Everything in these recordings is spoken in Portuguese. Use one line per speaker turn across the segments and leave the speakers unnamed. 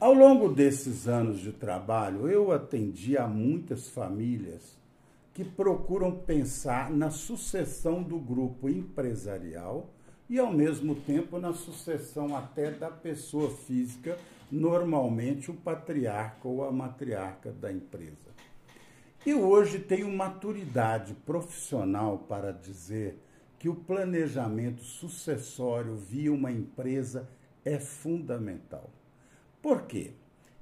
Ao longo desses anos de trabalho, eu atendi a muitas famílias que procuram pensar na sucessão do grupo empresarial e, ao mesmo tempo, na sucessão até da pessoa física, normalmente o patriarca ou a matriarca da empresa. Eu hoje tenho maturidade profissional para dizer que o planejamento sucessório via uma empresa é fundamental. Por quê?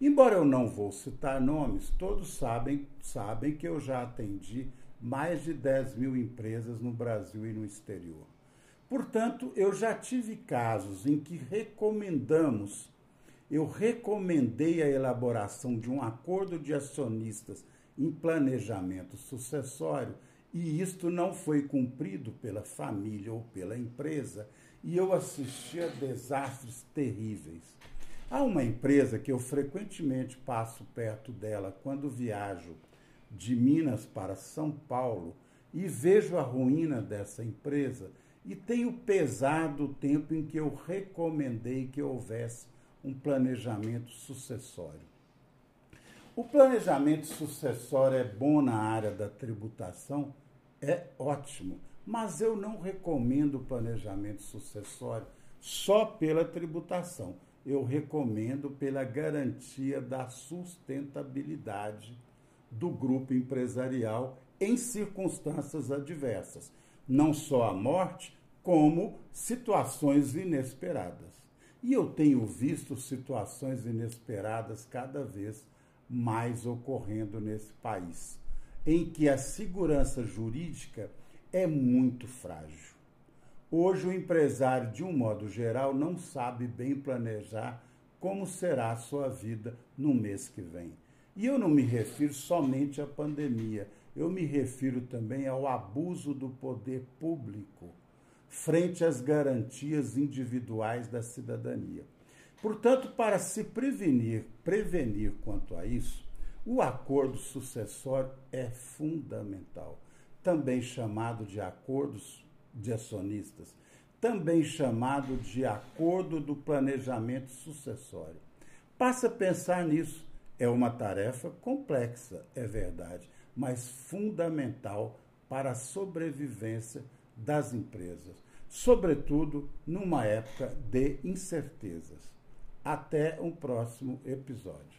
Embora eu não vou citar nomes, todos sabem, sabem que eu já atendi mais de 10 mil empresas no Brasil e no exterior. Portanto, eu já tive casos em que recomendamos, eu recomendei a elaboração de um acordo de acionistas em planejamento sucessório e isto não foi cumprido pela família ou pela empresa e eu assisti a desastres terríveis. Há uma empresa que eu frequentemente passo perto dela quando viajo de Minas para São Paulo e vejo a ruína dessa empresa e tenho pesado o tempo em que eu recomendei que houvesse um planejamento sucessório. O planejamento sucessório é bom na área da tributação? É ótimo, mas eu não recomendo o planejamento sucessório só pela tributação eu recomendo pela garantia da sustentabilidade do grupo empresarial em circunstâncias adversas, não só a morte, como situações inesperadas. E eu tenho visto situações inesperadas cada vez mais ocorrendo nesse país, em que a segurança jurídica é muito frágil. Hoje, o empresário, de um modo geral, não sabe bem planejar como será a sua vida no mês que vem. E eu não me refiro somente à pandemia, eu me refiro também ao abuso do poder público frente às garantias individuais da cidadania. Portanto, para se prevenir, prevenir quanto a isso, o acordo sucessório é fundamental, também chamado de acordos de acionistas, também chamado de Acordo do Planejamento Sucessório. Passa a pensar nisso. É uma tarefa complexa, é verdade, mas fundamental para a sobrevivência das empresas, sobretudo numa época de incertezas. Até um próximo episódio.